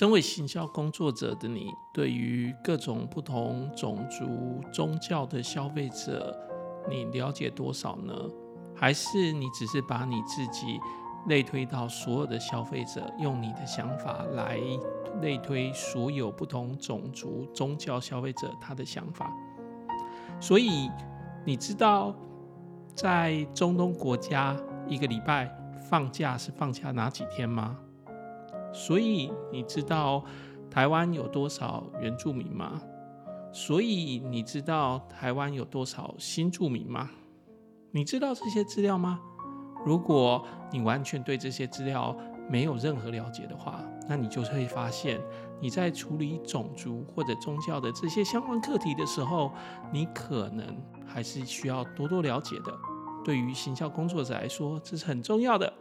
身为行销工作者的你，对于各种不同种族、宗教的消费者，你了解多少呢？还是你只是把你自己类推到所有的消费者，用你的想法来类推所有不同种族、宗教消费者他的想法？所以你知道，在中东国家一个礼拜放假是放假哪几天吗？所以你知道台湾有多少原住民吗？所以你知道台湾有多少新住民吗？你知道这些资料吗？如果你完全对这些资料没有任何了解的话，那你就会发现你在处理种族或者宗教的这些相关课题的时候，你可能还是需要多多了解的。对于行销工作者来说，这是很重要的。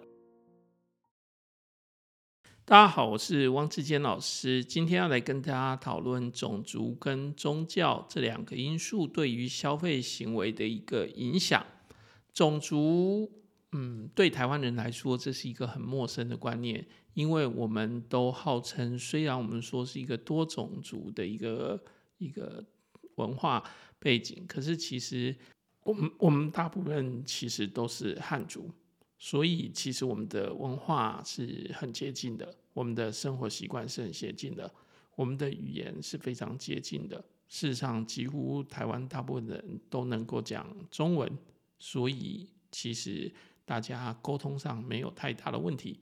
大家好，我是汪志坚老师。今天要来跟大家讨论种族跟宗教这两个因素对于消费行为的一个影响。种族，嗯，对台湾人来说，这是一个很陌生的观念，因为我们都号称，虽然我们说是一个多种族的一个一个文化背景，可是其实我们我们大部分其实都是汉族。所以，其实我们的文化是很接近的，我们的生活习惯是很接近的，我们的语言是非常接近的。事实上，几乎台湾大部分人都能够讲中文，所以其实大家沟通上没有太大的问题。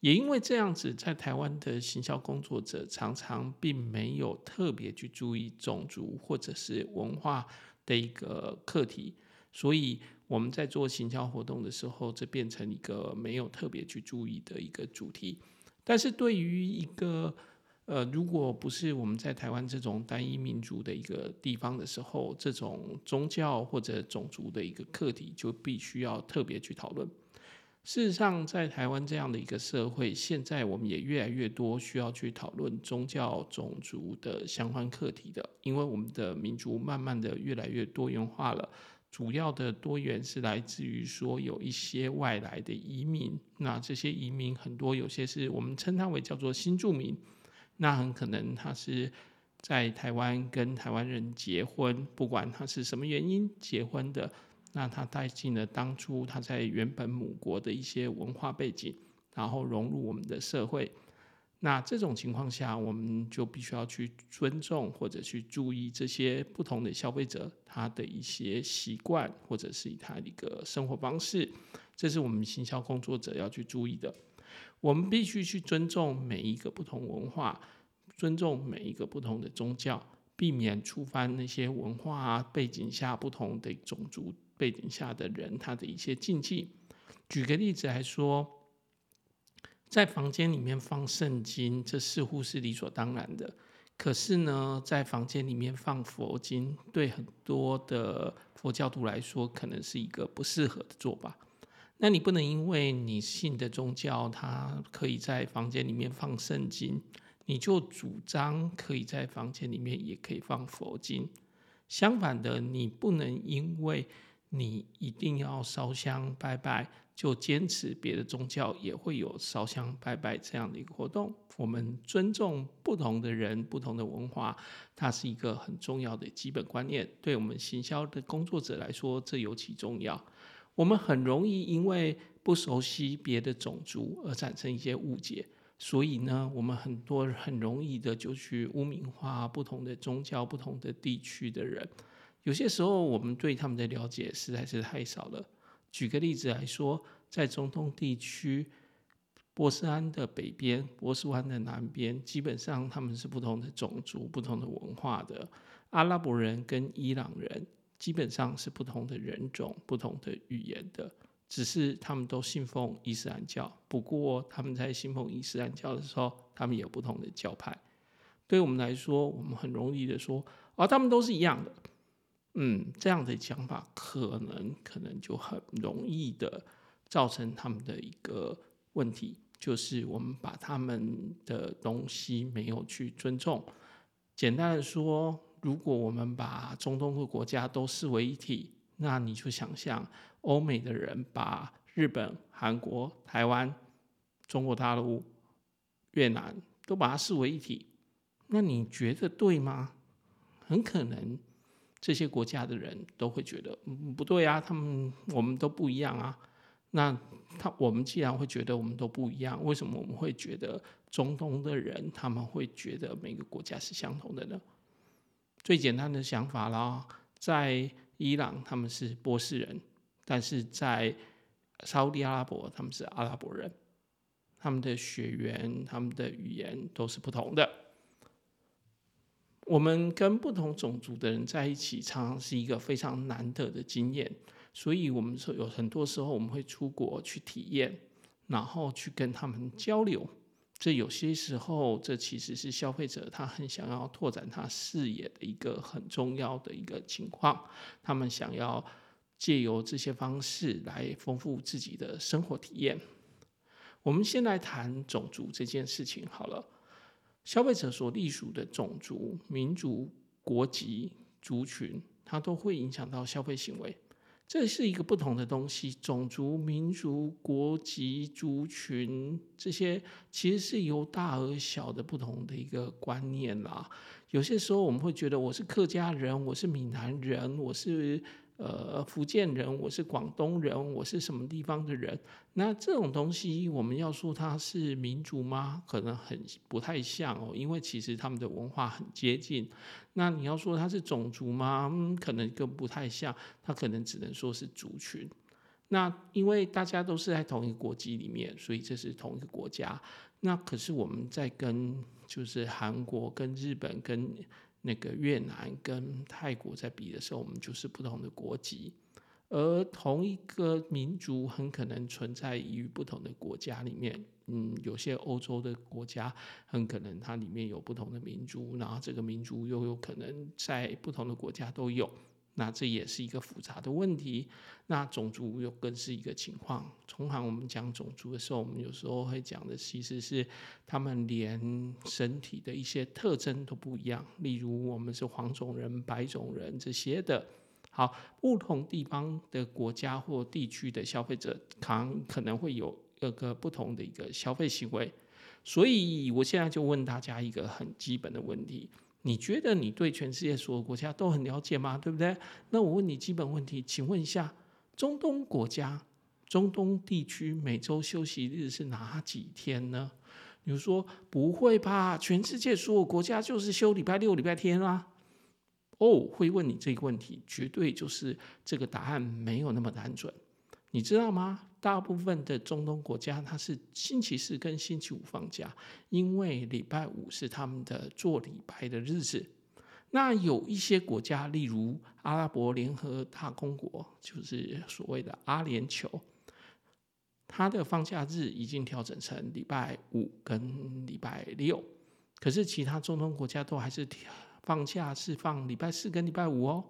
也因为这样子，在台湾的行销工作者常常并没有特别去注意种族或者是文化的一个课题，所以。我们在做行销活动的时候，这变成一个没有特别去注意的一个主题。但是对于一个呃，如果不是我们在台湾这种单一民族的一个地方的时候，这种宗教或者种族的一个课题，就必须要特别去讨论。事实上，在台湾这样的一个社会，现在我们也越来越多需要去讨论宗教、种族的相关课题的，因为我们的民族慢慢的越来越多元化了。主要的多元是来自于说有一些外来的移民，那这些移民很多，有些是我们称它为叫做新住民，那很可能他是在台湾跟台湾人结婚，不管他是什么原因结婚的，那他带进了当初他在原本母国的一些文化背景，然后融入我们的社会。那这种情况下，我们就必须要去尊重或者去注意这些不同的消费者他的一些习惯，或者是他的一个生活方式，这是我们行销工作者要去注意的。我们必须去尊重每一个不同文化，尊重每一个不同的宗教，避免触犯那些文化背景下不同的种族背景下的人他的一些禁忌。举个例子来说。在房间里面放圣经，这似乎是理所当然的。可是呢，在房间里面放佛经，对很多的佛教徒来说，可能是一个不适合的做法。那你不能因为你信的宗教，它可以在房间里面放圣经，你就主张可以在房间里面也可以放佛经。相反的，你不能因为你一定要烧香拜拜，就坚持别的宗教也会有烧香拜拜这样的一个活动。我们尊重不同的人、不同的文化，它是一个很重要的基本观念。对我们行销的工作者来说，这尤其重要。我们很容易因为不熟悉别的种族而产生一些误解，所以呢，我们很多很容易的就去污名化不同的宗教、不同的地区的人。有些时候，我们对他们的了解实在是太少了。举个例子来说，在中东地区，波斯湾的北边、波斯湾的南边，基本上他们是不同的种族、不同的文化的。阿拉伯人跟伊朗人基本上是不同的人种、不同的语言的，只是他们都信奉伊斯兰教。不过他们在信奉伊斯兰教的时候，他们有不同的教派。对我们来说，我们很容易的说，哦，他们都是一样的。嗯，这样的讲法可能可能就很容易的造成他们的一个问题，就是我们把他们的东西没有去尊重。简单的说，如果我们把中东的国家都视为一体，那你就想象欧美的人把日本、韩国、台湾、中国大陆、越南都把它视为一体，那你觉得对吗？很可能这些国家的人都会觉得，嗯，不对啊，他们我们都不一样啊。那他我们既然会觉得我们都不一样，为什么我们会觉得中东的人他们会觉得每个国家是相同的呢？最简单的想法啦，在伊朗他们是波斯人，但是在沙乌地阿拉伯他们是阿拉伯人，他们的血缘、他们的语言都是不同的。我们跟不同种族的人在一起，常常是一个非常难得的经验。所以，我们说有很多时候我们会出国去体验，然后去跟他们交流。这有些时候，这其实是消费者他很想要拓展他视野的一个很重要的一个情况。他们想要借由这些方式来丰富自己的生活体验。我们先来谈种族这件事情好了。消费者所隶属的种族、民族、国籍、族群，它都会影响到消费行为。这是一个不同的东西，种族、民族、国籍、族群这些其实是由大而小的不同的一个观念啦。有些时候我们会觉得我是客家人，我是闽南人，我是。呃，福建人，我是广东人，我是什么地方的人？那这种东西，我们要说它是民族吗？可能很不太像哦，因为其实他们的文化很接近。那你要说它是种族吗？可能更不太像，它可能只能说是族群。那因为大家都是在同一个国籍里面，所以这是同一个国家。那可是我们在跟就是韩国、跟日本、跟。那个越南跟泰国在比的时候，我们就是不同的国籍，而同一个民族很可能存在于不同的国家里面。嗯，有些欧洲的国家很可能它里面有不同的民族，然后这个民族又有可能在不同的国家都有。那这也是一个复杂的问题。那种族又更是一个情况。通常我们讲种族的时候，我们有时候会讲的其实是他们连身体的一些特征都不一样。例如，我们是黄种人、白种人这些的。好，不同地方的国家或地区的消费者，可能可能会有各个不同的一个消费行为。所以，我现在就问大家一个很基本的问题。你觉得你对全世界所有国家都很了解吗？对不对？那我问你基本问题，请问一下，中东国家、中东地区每周休息日是哪几天呢？你说不会吧？全世界所有国家就是休礼拜六、礼拜天啦。哦，会问你这个问题，绝对就是这个答案没有那么单纯。你知道吗？大部分的中东国家，它是星期四跟星期五放假，因为礼拜五是他们的做礼拜的日子。那有一些国家，例如阿拉伯联合大公国，就是所谓的阿联酋，它的放假日已经调整成礼拜五跟礼拜六。可是其他中东国家都还是放假是放礼拜四跟礼拜五哦。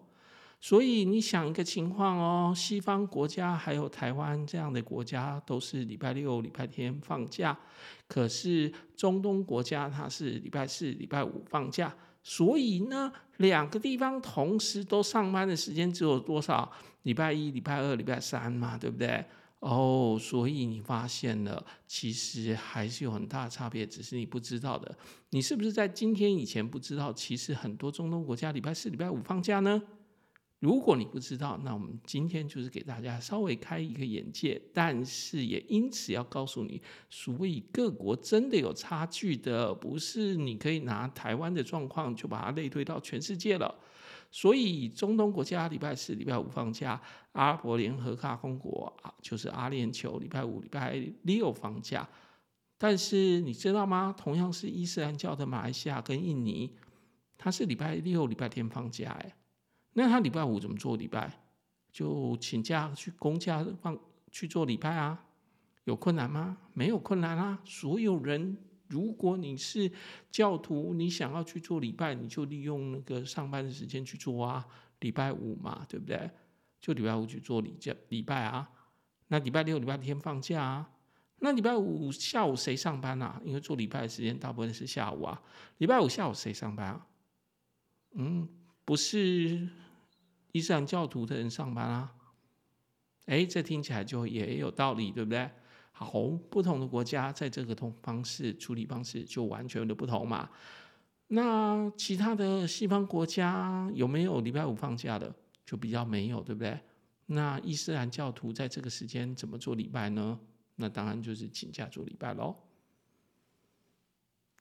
所以你想一个情况哦，西方国家还有台湾这样的国家都是礼拜六、礼拜天放假，可是中东国家它是礼拜四、礼拜五放假，所以呢，两个地方同时都上班的时间只有多少？礼拜一、礼拜二、礼拜三嘛，对不对？哦，所以你发现了，其实还是有很大的差别，只是你不知道的。你是不是在今天以前不知道？其实很多中东国家礼拜四、礼拜五放假呢？如果你不知道，那我们今天就是给大家稍微开一个眼界，但是也因此要告诉你，所以各国真的有差距的，不是你可以拿台湾的状况就把它类推到全世界了。所以中东国家礼拜四、礼拜五放假，阿拉伯联合大公国啊，就是阿联酋礼拜五、礼拜六放假。但是你知道吗？同样是伊斯兰教的马来西亚跟印尼，它是礼拜六、礼拜天放假，哎。那他礼拜五怎么做礼拜？就请假去公假放去做礼拜啊？有困难吗？没有困难啊！所有人，如果你是教徒，你想要去做礼拜，你就利用那个上班的时间去做啊。礼拜五嘛，对不对？就礼拜五去做礼教礼拜啊。那礼拜六、礼拜天放假啊。那礼拜五下午谁上班啊？因为做礼拜的时间大部分是下午啊。礼拜五下午谁上班啊？嗯。不是伊斯兰教徒的人上班啊？哎，这听起来就也有道理，对不对？好，不同的国家在这个通方式处理方式就完全的不同嘛。那其他的西方国家有没有礼拜五放假的？就比较没有，对不对？那伊斯兰教徒在这个时间怎么做礼拜呢？那当然就是请假做礼拜喽。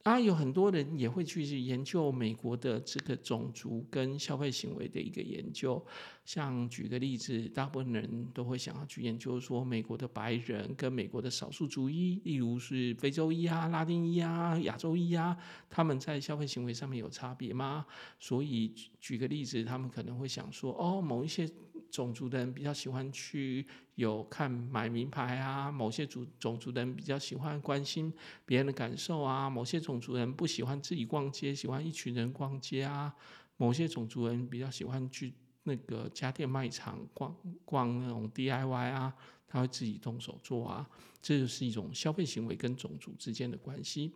啊，有很多人也会去研究美国的这个种族跟消费行为的一个研究。像举个例子，大部分人都会想要去研究说，美国的白人跟美国的少数族裔，例如是非洲裔啊、拉丁裔啊、亚洲裔啊，他们在消费行为上面有差别吗？所以举个例子，他们可能会想说，哦，某一些。种族的人比较喜欢去有看买名牌啊，某些族种族的人比较喜欢关心别人的感受啊，某些种族人不喜欢自己逛街，喜欢一群人逛街啊，某些种族人比较喜欢去那个家电卖场逛逛那种 DIY 啊，他会自己动手做啊，这就是一种消费行为跟种族之间的关系。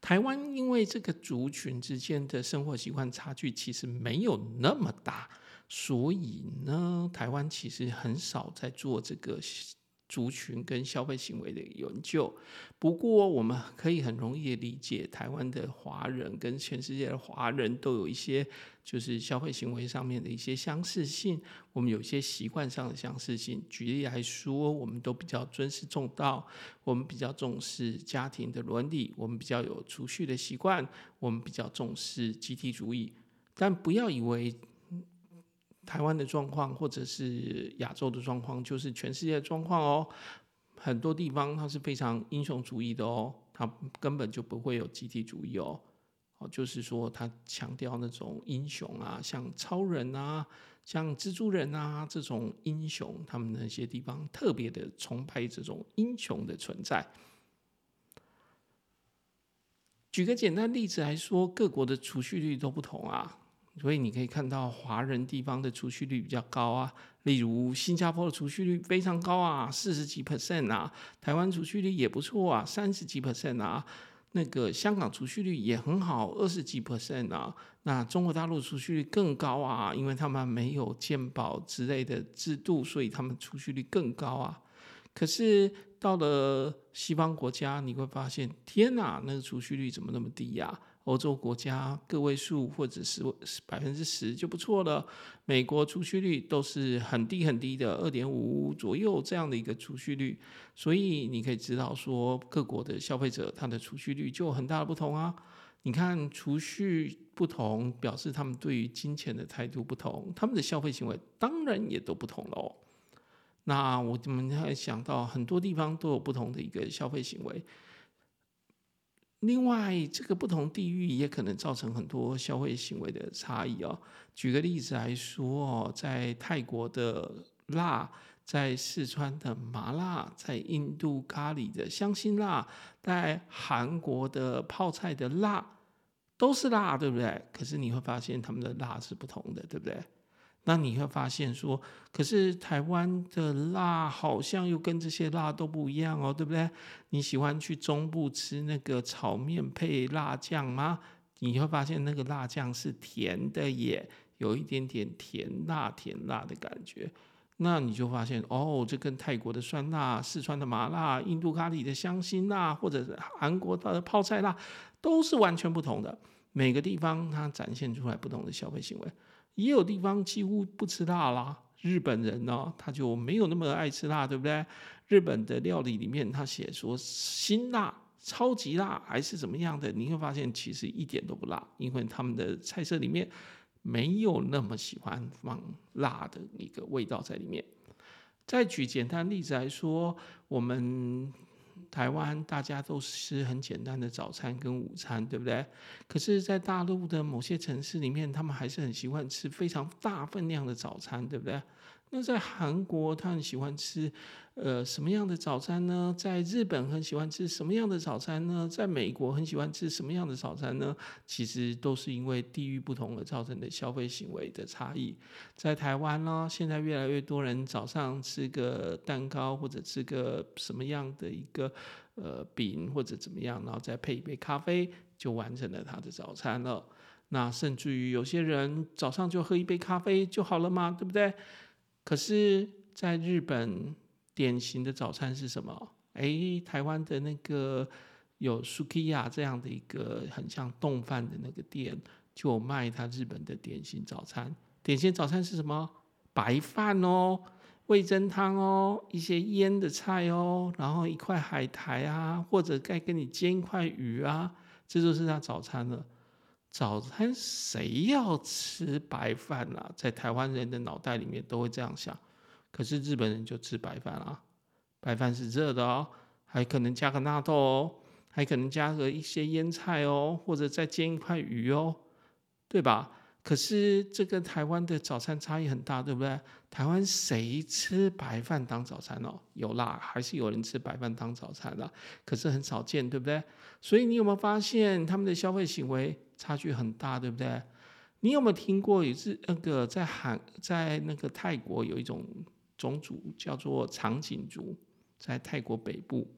台湾因为这个族群之间的生活习惯差距其实没有那么大。所以呢，台湾其实很少在做这个族群跟消费行为的研究。不过，我们可以很容易理解，台湾的华人跟全世界的华人都有一些就是消费行为上面的一些相似性。我们有一些习惯上的相似性。举例来说，我们都比较尊师重道，我们比较重视家庭的伦理，我们比较有储蓄的习惯，我们比较重视集体主义。但不要以为。台湾的状况，或者是亚洲的状况，就是全世界的状况哦。很多地方它是非常英雄主义的哦，它根本就不会有集体主义哦。哦，就是说它强调那种英雄啊，像超人啊，像蜘蛛人啊这种英雄，他们那些地方特别的崇拜这种英雄的存在。举个简单例子来说，各国的储蓄率都不同啊。所以你可以看到华人地方的储蓄率比较高啊，例如新加坡的储蓄率非常高啊，四十几 percent 啊，台湾储蓄率也不错啊，三十几 percent 啊，那个香港储蓄率也很好，二十几 percent 啊，那中国大陆储蓄率更高啊，因为他们没有健保之类的制度，所以他们储蓄率更高啊。可是到了西方国家，你会发现，天哪，那个储蓄率怎么那么低呀？欧洲国家个位数或者是百分之十就不错了，美国储蓄率都是很低很低的，二点五左右这样的一个储蓄率，所以你可以知道说各国的消费者他的储蓄率就有很大的不同啊。你看储蓄不同，表示他们对于金钱的态度不同，他们的消费行为当然也都不同喽。那我们还想到很多地方都有不同的一个消费行为。另外，这个不同地域也可能造成很多消费行为的差异哦。举个例子来说哦，在泰国的辣，在四川的麻辣，在印度咖喱的香辛辣，在韩国的泡菜的辣，都是辣，对不对？可是你会发现他们的辣是不同的，对不对？那你会发现说，可是台湾的辣好像又跟这些辣都不一样哦，对不对？你喜欢去中部吃那个炒面配辣酱吗？你会发现那个辣酱是甜的耶，有一点点甜辣甜辣的感觉。那你就发现哦，这跟泰国的酸辣、四川的麻辣、印度咖喱的香辛辣，或者是韩国的泡菜辣，都是完全不同的。每个地方它展现出来不同的消费行为。也有地方几乎不吃辣啦，日本人呢，他就没有那么爱吃辣，对不对？日本的料理里面，他写说辛辣、超级辣还是怎么样的，你会发现其实一点都不辣，因为他们的菜色里面没有那么喜欢放辣的一个味道在里面。再举简单例子来说，我们。台湾大家都吃很简单的早餐跟午餐，对不对？可是，在大陆的某些城市里面，他们还是很喜欢吃非常大分量的早餐，对不对？那在韩国，他很喜欢吃。呃，什么样的早餐呢？在日本很喜欢吃什么样的早餐呢？在美国很喜欢吃什么样的早餐呢？其实都是因为地域不同而造成的消费行为的差异。在台湾呢，现在越来越多人早上吃个蛋糕或者吃个什么样的一个呃饼或者怎么样，然后再配一杯咖啡，就完成了他的早餐了。那甚至于有些人早上就喝一杯咖啡就好了嘛，对不对？可是，在日本。典型的早餐是什么？哎，台湾的那个有 Sukiya 这样的一个很像丼饭的那个店，就卖他日本的典型早餐。典型早餐是什么？白饭哦，味噌汤哦，一些腌的菜哦，然后一块海苔啊，或者该给你煎一块鱼啊，这就是他早餐了。早餐谁要吃白饭啊？在台湾人的脑袋里面都会这样想，可是日本人就吃白饭啊。白饭是热的哦，还可能加个纳豆哦，还可能加个一些腌菜哦，或者再煎一块鱼哦，对吧？可是这个台湾的早餐差异很大，对不对？台湾谁吃白饭当早餐哦？有啦，还是有人吃白饭当早餐的，可是很少见，对不对？所以你有没有发现他们的消费行为差距很大，对不对？你有没有听过也是那个在韩在那个泰国有一种种族叫做长颈族？在泰国北部，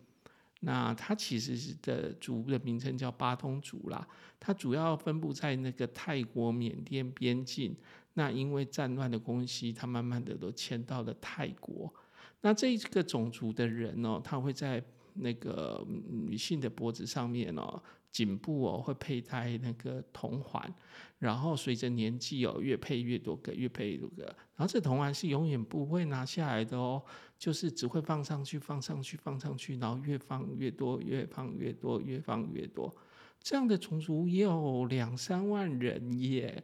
那它其实是的族的名称叫巴通族啦。它主要分布在那个泰国缅甸边境。那因为战乱的关系，它慢慢的都迁到了泰国。那这个种族的人哦，他会在那个女性的脖子上面哦。颈部哦会佩戴那个铜环，然后随着年纪哦越配越多个，越配越多个，然后这铜环是永远不会拿下来的哦，就是只会放上去，放上去，放上去，然后越放越多，越放越多，越放越多。这样的种族也有两三万人耶。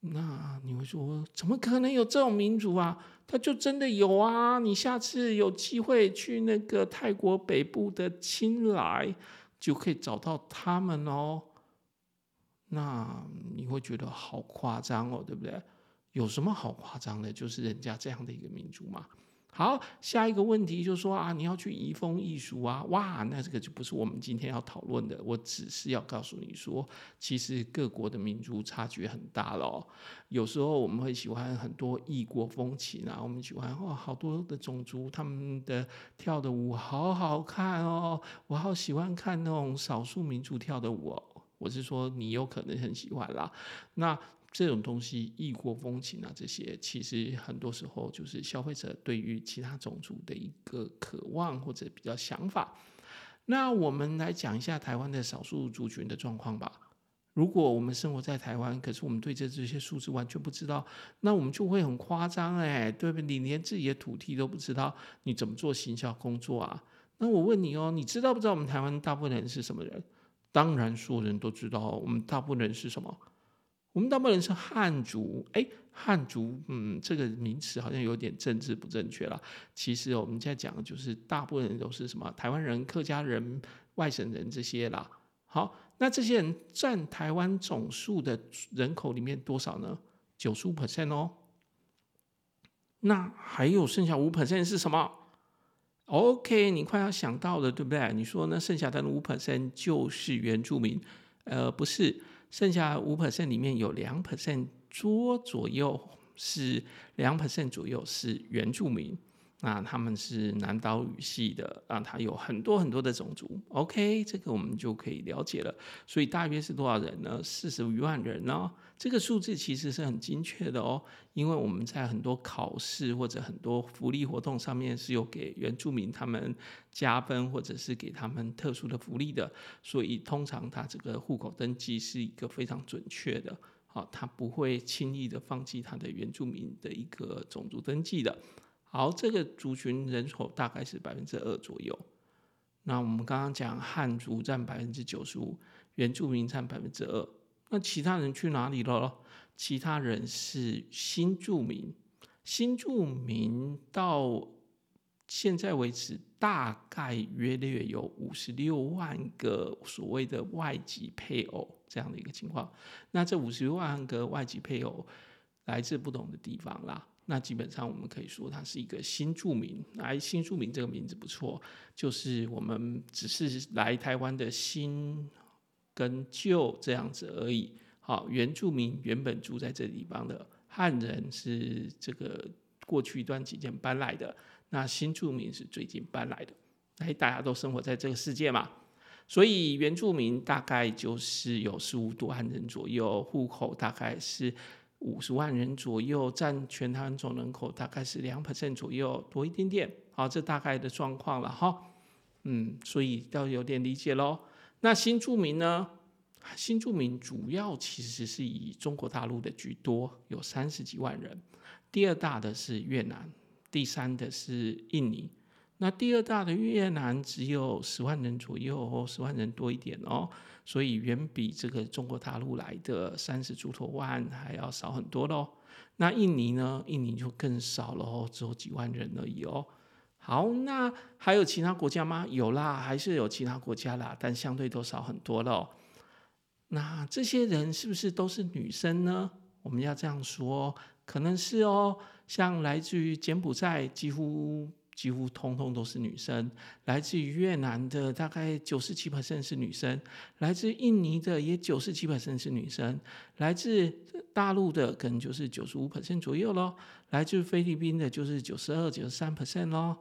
那你会说，怎么可能有这种民族啊？他就真的有啊！你下次有机会去那个泰国北部的清莱。就可以找到他们哦，那你会觉得好夸张哦，对不对？有什么好夸张的？就是人家这样的一个民族嘛。好，下一个问题就是说啊，你要去移风易俗啊，哇，那这个就不是我们今天要讨论的。我只是要告诉你说，其实各国的民族差距很大咯。有时候我们会喜欢很多异国风情啊，我们喜欢哇，好多的种族他们的跳的舞好好看哦，我好喜欢看那种少数民族跳的舞哦。我是说，你有可能很喜欢啦。那这种东西，异国风情啊，这些其实很多时候就是消费者对于其他种族的一个渴望或者比较想法。那我们来讲一下台湾的少数族群的状况吧。如果我们生活在台湾，可是我们对这这些数字完全不知道，那我们就会很夸张哎，对不对？你连自己的土地都不知道，你怎么做行销工作啊？那我问你哦，你知道不知道我们台湾大部分人是什么人？当然，所有人都知道，我们大部分人是什么？我们大部分人是汉族，哎，汉族，嗯，这个名词好像有点政治不正确了。其实我们在讲的就是大部分人都是什么？台湾人、客家人、外省人这些啦。好，那这些人占台湾总数的人口里面多少呢？九十五 percent 哦。那还有剩下五 percent 是什么？OK，你快要想到了，对不对？你说那剩下的五 percent 就是原住民？呃，不是。剩下五 percent 里面有两 percent 桌左右是两 percent 左右是原住民，那他们是南岛语系的啊，他有很多很多的种族。OK，这个我们就可以了解了。所以大约是多少人呢？四十余万人呢？这个数字其实是很精确的哦，因为我们在很多考试或者很多福利活动上面是有给原住民他们加分，或者是给他们特殊的福利的，所以通常他这个户口登记是一个非常准确的。好，他不会轻易的放弃他的原住民的一个种族登记的。好，这个族群人口大概是百分之二左右。那我们刚刚讲汉族占百分之九十五，原住民占百分之二。那其他人去哪里了？其他人是新住民。新住民到现在为止，大概约略有五十六万个所谓的外籍配偶这样的一个情况。那这五十六万个外籍配偶来自不同的地方啦。那基本上我们可以说，它是一个新住民。来，新住民这个名字不错，就是我们只是来台湾的新跟旧这样子而已。好，原住民原本住在这地方的汉人是这个过去一段期间搬来的，那新住民是最近搬来的。哎，大家都生活在这个世界嘛，所以原住民大概就是有十五多万人左右，户口大概是。五十万人左右，占全台湾总人口大概是两 percent 左右，多一点点。好，这大概的状况了哈。嗯，所以要有点理解喽。那新住民呢？新住民主要其实是以中国大陆的居多，有三十几万人。第二大的是越南，第三的是印尼。那第二大的越南只有十万人左右，十万人多一点哦，所以远比这个中国大陆来的三十出头万还要少很多喽。那印尼呢？印尼就更少了哦，只有几万人而已哦。好，那还有其他国家吗？有啦，还是有其他国家啦，但相对都少很多喽。那这些人是不是都是女生呢？我们要这样说，可能是哦。像来自于柬埔寨，几乎。几乎通通都是女生，来自于越南的大概九十七 percent 是女生，来自印尼的也九十七 percent 是女生，来自大陆的可能就是九十五 percent 左右咯，来自菲律宾的就是九十二、九十三 percent 咯。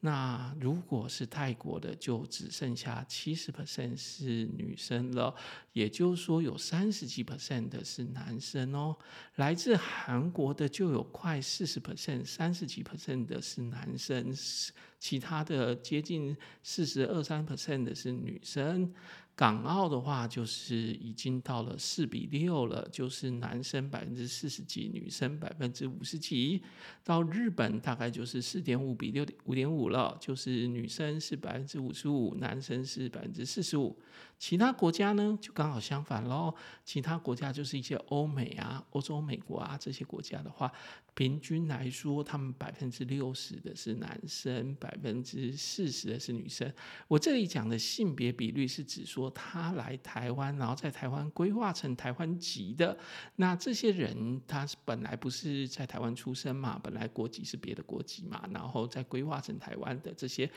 那如果是泰国的，就只剩下七十 percent 是女生了，也就是说有三十几 percent 的是男生哦。来自韩国的就有快四十 percent，三十几 percent 的是男生，其他的接近四十二三 percent 的是女生。港澳的话，就是已经到了四比六了，就是男生百分之四十几，女生百分之五十几。到日本大概就是四点五比六五点五了，就是女生是百分之五十五，男生是百分之四十五。其他国家呢，就刚好相反喽。其他国家就是一些欧美啊、欧洲、美国啊这些国家的话，平均来说，他们百分之六十的是男生，百百分之四十的是女生。我这里讲的性别比率是指说，他来台湾，然后在台湾规划成台湾籍的，那这些人他本来不是在台湾出生嘛，本来国籍是别的国籍嘛，然后再规划成台湾的这些，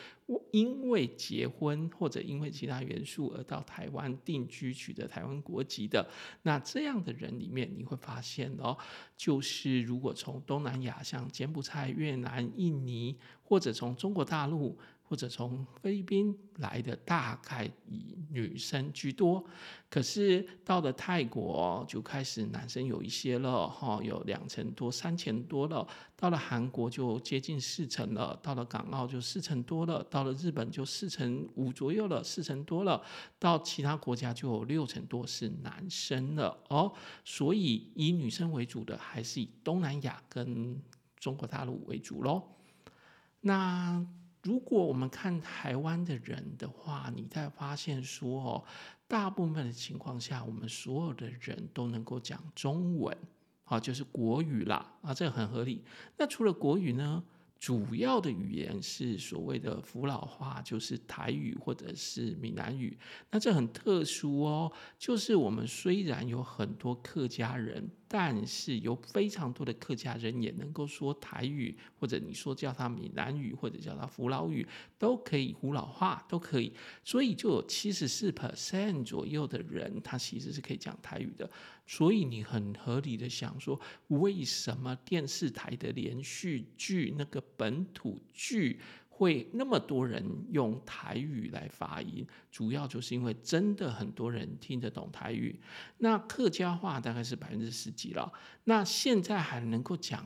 因为结婚或者因为其他元素而到台湾定居，取得台湾国籍的，那这样的人里面，你会发现哦，就是如果从东南亚，像柬埔寨、越南、印尼，或者从中国大陆。或者从菲律宾来的，大概以女生居多。可是到了泰国就开始男生有一些了，哈，有两成多、三成多了。到了韩国就接近四成了，到了港澳就四成多了，到了日本就四成五左右了，四成多了。到其他国家就有六成多是男生了哦。所以以女生为主的还是以东南亚跟中国大陆为主喽。那。如果我们看台湾的人的话，你在发现说哦，大部分的情况下，我们所有的人都能够讲中文，啊，就是国语啦，啊，这个很合理。那除了国语呢？主要的语言是所谓的福佬话，就是台语或者是闽南语。那这很特殊哦，就是我们虽然有很多客家人。但是有非常多的客家人也能够说台语，或者你说叫他闽南语，或者叫他福佬语，都可以，福佬话都可以。所以就有七十四 percent 左右的人，他其实是可以讲台语的。所以你很合理的想说，为什么电视台的连续剧那个本土剧？会那么多人用台语来发音，主要就是因为真的很多人听得懂台语。那客家话大概是百分之十几了，那现在还能够讲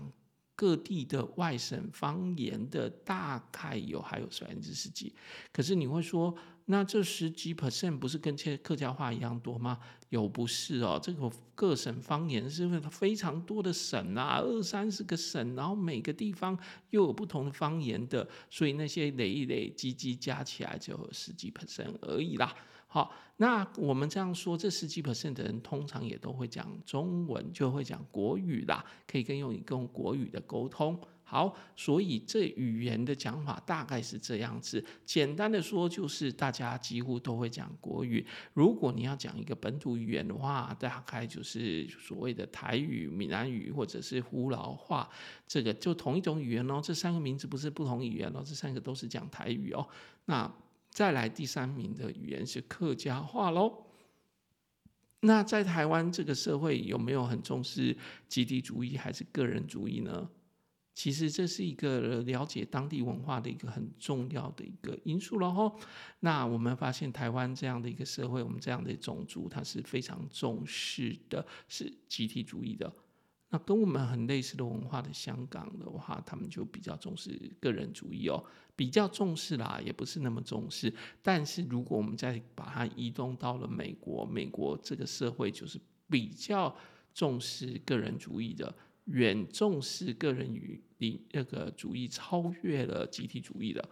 各地的外省方言的，大概有还有百分之十几。可是你会说，那这十几 percent 不是跟客客家话一样多吗？有不是哦，这个各省方言是不是非常多的省啊，二三十个省，然后每个地方又有不同的方言的，所以那些累一累积积加起来就有十几 percent 而已啦。好，那我们这样说，这十几 percent 的人通常也都会讲中文，就会讲国语啦，可以跟用一个用国语的沟通。好，所以这语言的讲法大概是这样子。简单的说，就是大家几乎都会讲国语。如果你要讲一个本土语言的话，大概就是所谓的台语、闽南语或者是福佬话。这个就同一种语言哦。这三个名字不是不同语言哦，这三个都是讲台语哦。那再来第三名的语言是客家话喽。那在台湾这个社会有没有很重视集体主义还是个人主义呢？其实这是一个了解当地文化的一个很重要的一个因素了吼。那我们发现台湾这样的一个社会，我们这样的种族，它是非常重视的，是集体主义的。那跟我们很类似的文化的香港的话，他们就比较重视个人主义哦，比较重视啦，也不是那么重视。但是如果我们再把它移动到了美国，美国这个社会就是比较重视个人主义的，远重视个人与你那个主义超越了集体主义的。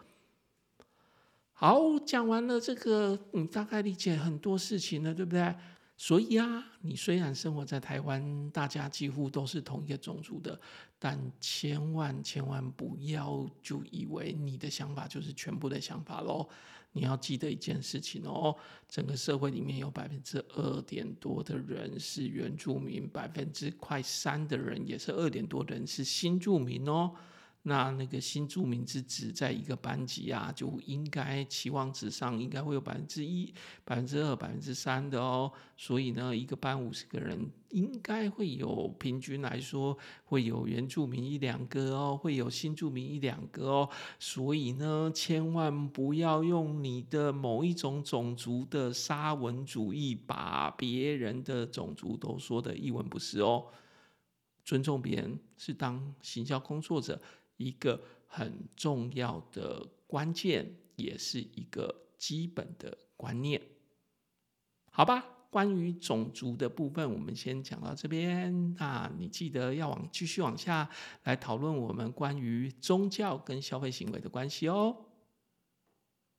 好，讲完了这个，你大概理解很多事情了，对不对？所以啊，你虽然生活在台湾，大家几乎都是同一个种族的，但千万千万不要就以为你的想法就是全部的想法喽。你要记得一件事情哦，整个社会里面有百分之二点多的人是原住民，百分之快三的人也是二点多的人是新住民哦。那那个新住民之子在一个班级啊，就应该期望值上应该会有百分之一、百分之二、百分之三的哦。所以呢，一个班五十个人，应该会有平均来说会有原住民一两个哦，会有新住民一两个哦。所以呢，千万不要用你的某一种种族的沙文主义，把别人的种族都说得一文不值哦。尊重别人是当行销工作者。一个很重要的关键，也是一个基本的观念，好吧？关于种族的部分，我们先讲到这边。那你记得要往继续往下来讨论我们关于宗教跟消费行为的关系哦。